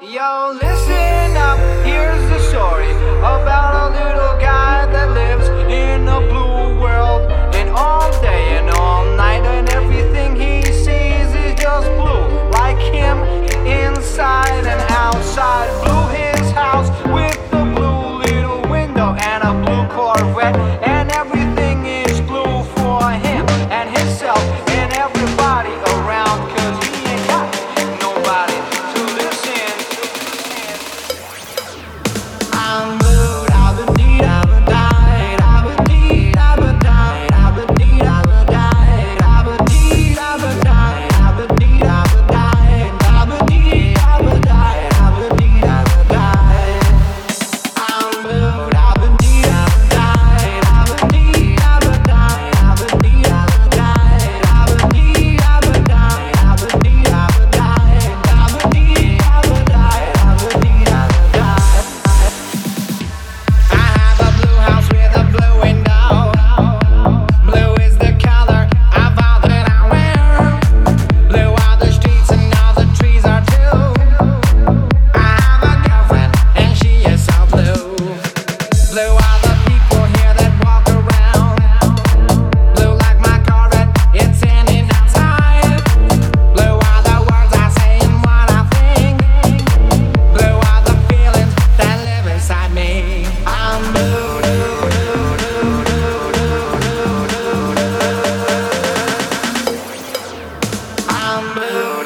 Yo, listen up, here's the story about Oh.